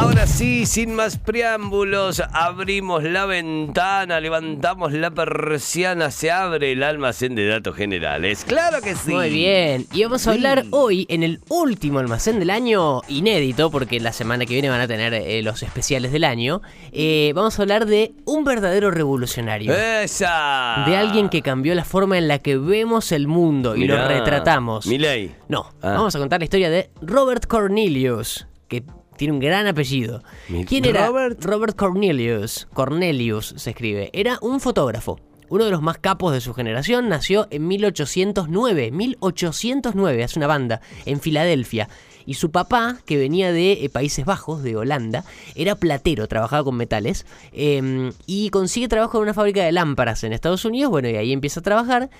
Ahora sí, sin más preámbulos, abrimos la ventana, levantamos la persiana, se abre el almacén de datos generales. Claro que sí. Muy bien, y vamos a hablar hoy en el último almacén del año, inédito, porque la semana que viene van a tener eh, los especiales del año. Eh, vamos a hablar de un verdadero revolucionario. Esa. De alguien que cambió la forma en la que vemos el mundo y lo retratamos. Milei. No, Ah. vamos a contar la historia de Robert Cornelius, que tiene un gran apellido. ¿Quién era Robert? Robert Cornelius? Cornelius se escribe. Era un fotógrafo. Uno de los más capos de su generación nació en 1809, 1809, hace una banda, en Filadelfia. Y su papá, que venía de eh, Países Bajos, de Holanda, era platero, trabajaba con metales, eh, y consigue trabajo en una fábrica de lámparas en Estados Unidos, bueno, y ahí empieza a trabajar.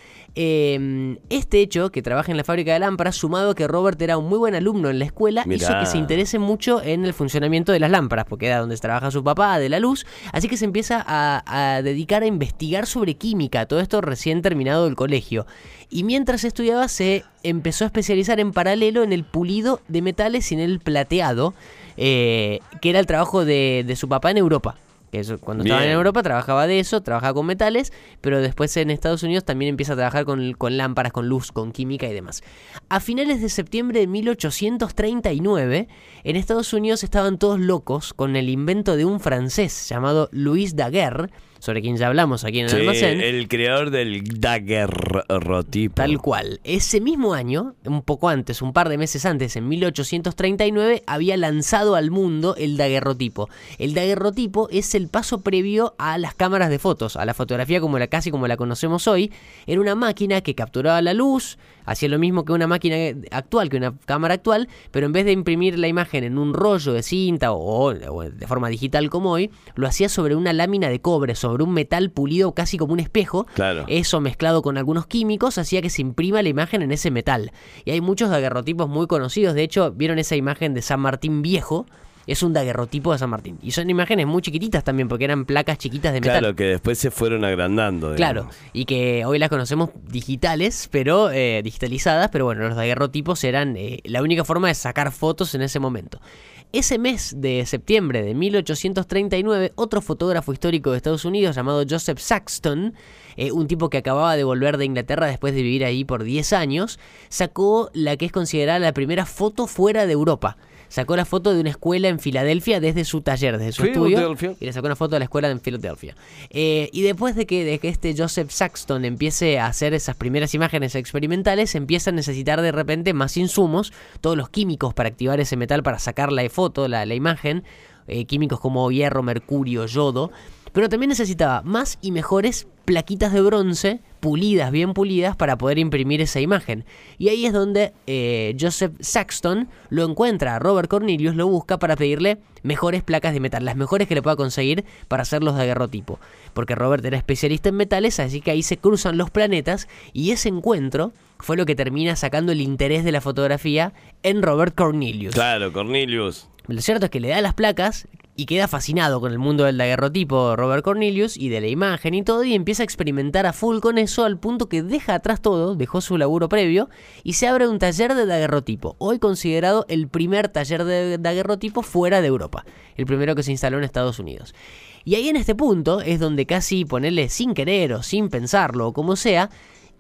Eh, este hecho, que trabaja en la fábrica de lámparas, sumado a que Robert era un muy buen alumno en la escuela, hizo que se interese mucho en el funcionamiento de las lámparas, porque era donde trabaja su papá, de la luz, así que se empieza a, a dedicar a investigar sobre química, todo esto recién terminado el colegio. Y mientras estudiaba se empezó a especializar en paralelo en el pulido de metales y en el plateado, eh, que era el trabajo de, de su papá en Europa. Que cuando estaba en Bien. Europa trabajaba de eso, trabajaba con metales, pero después en Estados Unidos también empieza a trabajar con, con lámparas, con luz, con química y demás. A finales de septiembre de 1839, en Estados Unidos estaban todos locos con el invento de un francés llamado Louis Daguerre, sobre quien ya hablamos aquí en el Sí, almacén. el creador del daguerrotipo. Tal cual. Ese mismo año, un poco antes, un par de meses antes, en 1839, había lanzado al mundo el daguerrotipo. El daguerrotipo es el paso previo a las cámaras de fotos, a la fotografía como la casi como la conocemos hoy. Era una máquina que capturaba la luz, hacía lo mismo que una máquina actual, que una cámara actual, pero en vez de imprimir la imagen en un rollo de cinta o, o de forma digital como hoy, lo hacía sobre una lámina de cobre, sobre un metal pulido casi como un espejo. Claro. Eso mezclado con algunos químicos hacía que se imprima la imagen en ese metal. Y hay muchos daguerrotipos muy conocidos. De hecho, vieron esa imagen de San Martín viejo. Es un daguerrotipo de San Martín. Y son imágenes muy chiquititas también, porque eran placas chiquitas de metal. Claro, que después se fueron agrandando. Claro, y que hoy las conocemos digitales, pero eh, digitalizadas, pero bueno, los daguerrotipos eran eh, la única forma de sacar fotos en ese momento. Ese mes de septiembre de 1839, otro fotógrafo histórico de Estados Unidos llamado Joseph Saxton, eh, un tipo que acababa de volver de Inglaterra después de vivir ahí por 10 años, sacó la que es considerada la primera foto fuera de Europa. Sacó la foto de una escuela en Filadelfia desde su taller, desde su estudio. Y le sacó una foto de la escuela en Filadelfia. Eh, y después de que, de que este Joseph Saxton empiece a hacer esas primeras imágenes experimentales, empieza a necesitar de repente más insumos, todos los químicos para activar ese metal, para sacar la foto, la, la imagen, eh, químicos como hierro, mercurio, yodo. Pero también necesitaba más y mejores plaquitas de bronce, pulidas, bien pulidas, para poder imprimir esa imagen. Y ahí es donde eh, Joseph Saxton lo encuentra Robert Cornelius, lo busca para pedirle mejores placas de metal, las mejores que le pueda conseguir para hacerlos de aguerrotipo. Porque Robert era especialista en metales, así que ahí se cruzan los planetas y ese encuentro fue lo que termina sacando el interés de la fotografía en Robert Cornelius. Claro, Cornelius. Lo cierto es que le da las placas y queda fascinado con el mundo del daguerrotipo Robert Cornelius y de la imagen y todo y empieza a experimentar a full con eso al punto que deja atrás todo, dejó su laburo previo y se abre un taller de daguerrotipo, hoy considerado el primer taller de daguerrotipo fuera de Europa, el primero que se instaló en Estados Unidos. Y ahí en este punto es donde casi ponerle sin querer o sin pensarlo o como sea,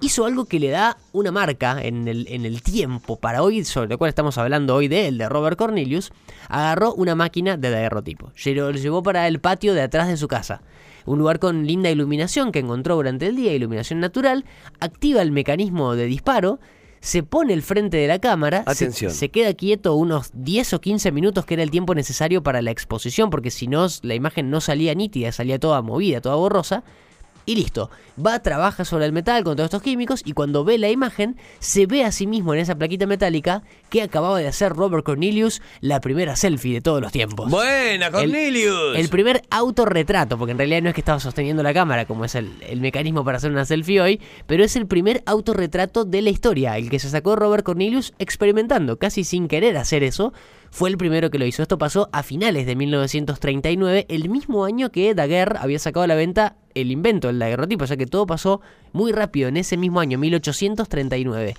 hizo algo que le da una marca en el, en el tiempo para hoy, sobre lo cual estamos hablando hoy de él, de Robert Cornelius, agarró una máquina de daguerrotipo, lo llevó para el patio de atrás de su casa. Un lugar con linda iluminación que encontró durante el día, iluminación natural, activa el mecanismo de disparo, se pone el frente de la cámara, se- Atención. Se, queda quieto unos 10 o 15 minutos que era el tiempo necesario para la exposición, porque si no la imagen no salía nítida, salía toda movida, toda borrosa. Y listo, va, trabaja sobre el metal con todos estos químicos y cuando ve la imagen se ve a sí mismo en esa plaquita metálica que acababa de hacer Robert Cornelius la primera selfie de todos los tiempos. Buena, Cornelius. El primer autorretrato, porque en realidad no es que estaba sosteniendo la cámara como es el, el mecanismo para hacer una selfie hoy, pero es el primer autorretrato de la historia, el que se sacó Robert Cornelius experimentando, casi sin querer hacer eso, fue el primero que lo hizo. Esto pasó a finales de 1939, el mismo año que Daguerre había sacado a la venta el invento del daguerrotipo, o sea que todo pasó muy rápido en ese mismo año, 1839.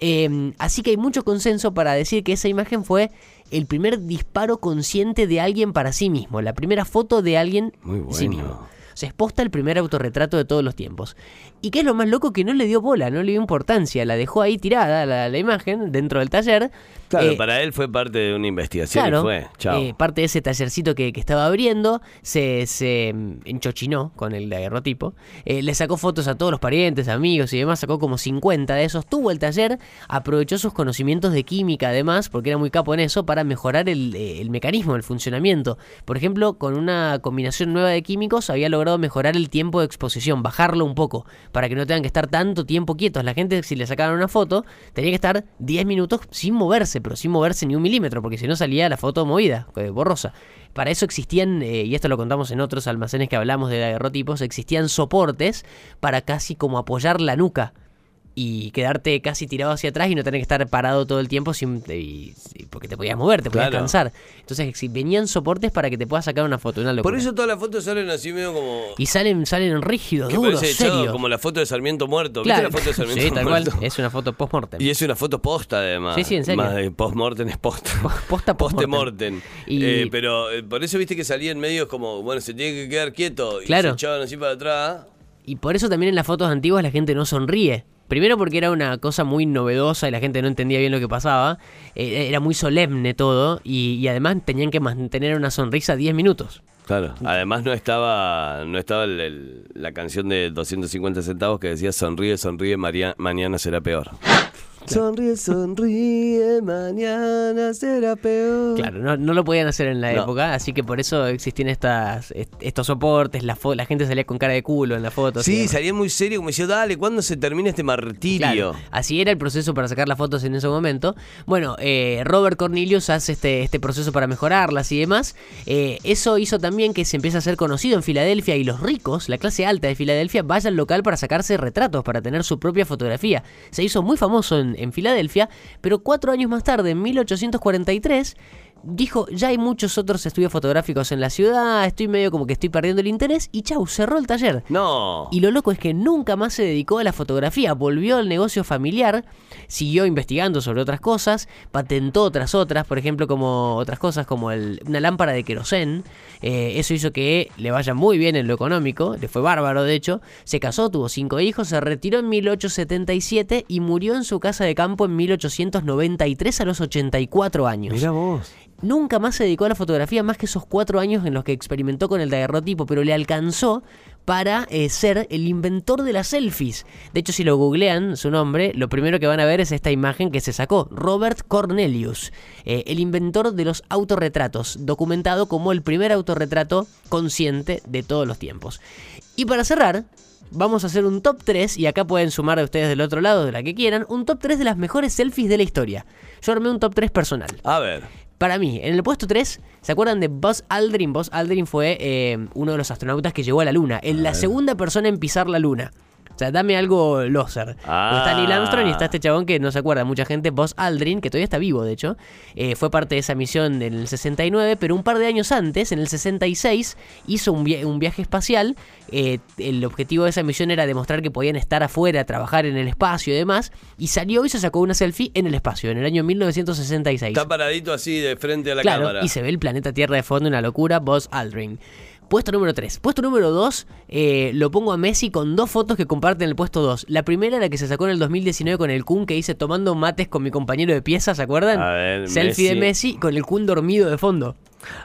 Eh, así que hay mucho consenso para decir que esa imagen fue el primer disparo consciente de alguien para sí mismo, la primera foto de alguien Muy sí mismo. Se exposta el primer autorretrato de todos los tiempos. ¿Y qué es lo más loco? Que no le dio bola, no le dio importancia, la dejó ahí tirada la, la imagen dentro del taller. Claro, Eh, para él fue parte de una investigación Claro, y fue. Chao. eh, parte de ese tallercito que, que estaba abriendo, se, se enchochinó con el daguerrotipo, eh, le sacó fotos a todos los parientes, amigos y demás, sacó como 50 de esos, tuvo el taller, aprovechó sus conocimientos de química además, porque era muy capo en eso, para mejorar el, el mecanismo, el funcionamiento. Por ejemplo, con una combinación nueva de químicos había logrado mejorar el tiempo de exposición, bajarlo un poco, para que no tengan que estar tanto tiempo quietos. La gente, si le sacaban una foto, tenía que estar 10 minutos sin moverse, pero sin moverse ni un milímetro, porque si no salía la foto movida, eh, borrosa. Para eso existían, eh, y esto lo contamos en otros almacenes que hablamos de daguerrotipos, existían soportes para casi como apoyar la nuca y quedarte casi tirado hacia atrás y no tener que estar parado todo el tiempo sin, y- y- porque te podías mover, te podías Claro. cansar. Entonces si venían soportes para que te puedas sacar una foto, una locura. Por eso todas las fotos salen así medio como. y salen salen rígidos, que duros, parece echado serios. como la foto de Sarmiento muerto. Claro. ¿Viste la foto de Sarmiento sí, tal cual. muerto? Es una foto post-mortem. Y es una foto posta además. Sí, sí, en serio. Más de post-mortem es posta. Posta post-mortem. Post-mortem. Y- Eh, pero eh, por eso viste que salía en medios como, bueno, se tiene que quedar quieto. Y Claro. se echaban así para atrás. Y por eso también en las fotos antiguas la gente no sonríe. Primero porque era una cosa muy novedosa y la gente no entendía bien lo que pasaba. Eh, era muy solemne todo y, y además tenían que mantener una sonrisa 10 minutos. Claro. Además no estaba no estaba el- la canción de 250 centavos que decía sonríe, sonríe, María- mañana será peor. Sonríe, sonríe, mañana será peor. Claro, no, no lo podían hacer en la No. época, así que por eso existían estas, est- estos soportes, la, gente salía con cara de culo en la foto. Sí, salía muy serio, como decía, dale, ¿cuándo se termina este martirio? Claro, así era el proceso para sacar las fotos en ese momento. Bueno, eh, Robert Cornelius hace este, este proceso para mejorarlas y demás. Eh, eso hizo también que se empiece a ser conocido en Filadelfia y los ricos, la clase alta de Filadelfia, vaya al local para sacarse retratos, para tener su propia fotografía. Se hizo muy famoso en, en Filadelfia, pero cuatro años más tarde, en 1843, dijo, ya hay muchos otros estudios fotográficos en la ciudad, estoy medio como que estoy perdiendo el interés, y chau, cerró el taller. No. Y lo loco es que nunca más se dedicó a la fotografía, volvió al negocio familiar, siguió investigando sobre otras cosas, patentó otras otras, por ejemplo, como otras cosas como el- una lámpara de querosén. Eh, eso hizo que le vaya muy bien en lo económico, le fue bárbaro de hecho. Se casó, tuvo cinco hijos, se retiró en 1877 y murió en su casa de campo en 1893 a los 84 años. Mira vos. Nunca más se dedicó a la fotografía más que esos cuatro años en los que experimentó con el daguerrotipo, pero le alcanzó para eh, ser el inventor de las selfies. De hecho, si lo googlean su nombre, lo primero que van a ver es esta imagen que se sacó, Robert Cornelius, eh, el inventor de los autorretratos, documentado como el primer autorretrato consciente de todos los tiempos. Y para cerrar, vamos a hacer un top 3, y acá pueden sumar a ustedes del otro lado, de la que quieran, un top 3 de las mejores selfies de la historia. Yo armé un top 3 personal. A ver. Para mí, en el puesto 3, ¿se acuerdan de Buzz Aldrin? Buzz Aldrin fue eh, uno de los astronautas que llegó a la Luna. En la segunda persona en pisar la Luna. O sea, dame algo loser. Ah. Está Neil Armstrong y está este chabón que no se acuerda mucha gente, Buzz Aldrin, que todavía está vivo, de hecho. Eh, fue parte de esa misión en el 69, pero un par de años antes, en el 66, hizo un, via- un viaje espacial. Eh, el objetivo de esa misión era demostrar que podían estar afuera, trabajar en el espacio y demás. Y salió y se sacó una selfie en el espacio, en el año 1966. Está paradito así de frente a la Claro, cámara. y se ve el planeta Tierra de fondo, una locura, Buzz Aldrin. Puesto número 3. Puesto número 2, lo pongo a Messi con dos fotos que comparten el puesto 2. La primera, la que se sacó en el 2019 con el Kun, que dice tomando mates con mi compañero de pieza, ¿se acuerdan? A ver, Selfie de Messi. Con el Kun dormido de fondo.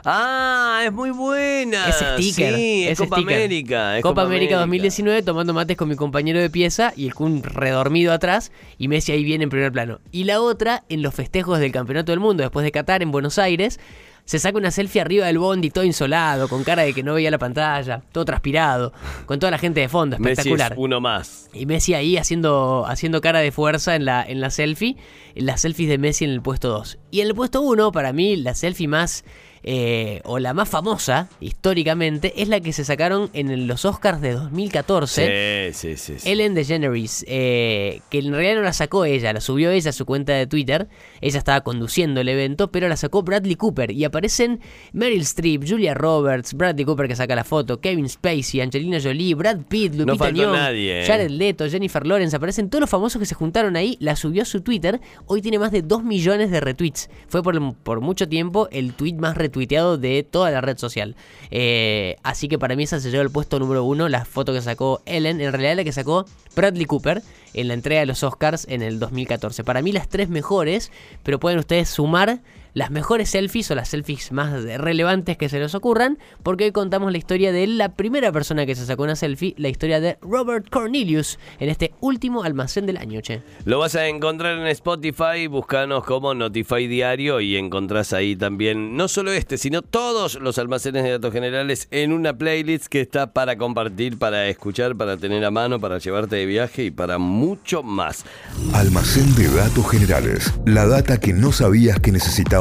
Ah, es muy buena. Ese sticker. Sí, es Copa sticker. América. es Copa, América 2019 tomando mates con mi compañero de pieza y el Kun redormido atrás y Messi ahí viene en primer plano. Y la otra en los festejos del Campeonato del Mundo después de Qatar en Buenos Aires. Se saca una selfie arriba del bondi todo insolado, con cara de que no veía la pantalla, todo transpirado, con toda la gente de fondo, Messi espectacular. es uno más. Y Messi ahí haciendo, haciendo cara de fuerza en la, en la selfie. En las selfies de Messi en el puesto 2. Y en el puesto 1, para mí, la selfie más eh, o la más famosa históricamente, es la que se sacaron en los Oscars de 2014. Sí, sí, sí. Ellen DeGeneres, eh, que en realidad no la sacó ella, la subió ella a su cuenta de Twitter. Ella estaba conduciendo el evento, pero la sacó Bradley Cooper. Y aparecen Meryl Streep, Julia Roberts, Bradley Cooper que saca la foto, Kevin Spacey, Angelina Jolie, Brad Pitt, Lupita faltó Nyong'o, nadie, eh. Jared Leto, Jennifer Lawrence. Aparecen todos los famosos que se juntaron ahí. La subió a su Twitter. Hoy tiene más de 2 millones de retweets. Fue por, por mucho tiempo el tweet más retuiteado de toda la red social. Eh, así que para mí esa se llevó el puesto número uno. La foto que sacó Ellen, en realidad la que sacó Bradley Cooper en la entrega de los Oscars en el 2014. Para mí las tres mejores, pero pueden ustedes sumar las mejores selfies o las selfies más relevantes que se les ocurran, porque hoy contamos la historia de la primera persona que se sacó una selfie, la historia de Robert Cornelius, en este último almacén del año, che. Lo vas a encontrar en Spotify, buscanos como Notify Diario y encontrás ahí también no solo este, sino todos los almacenes de datos generales en una playlist que está para compartir, para escuchar, para tener a mano, para llevarte de viaje y para mucho más. Almacén de datos generales. La data que no sabías que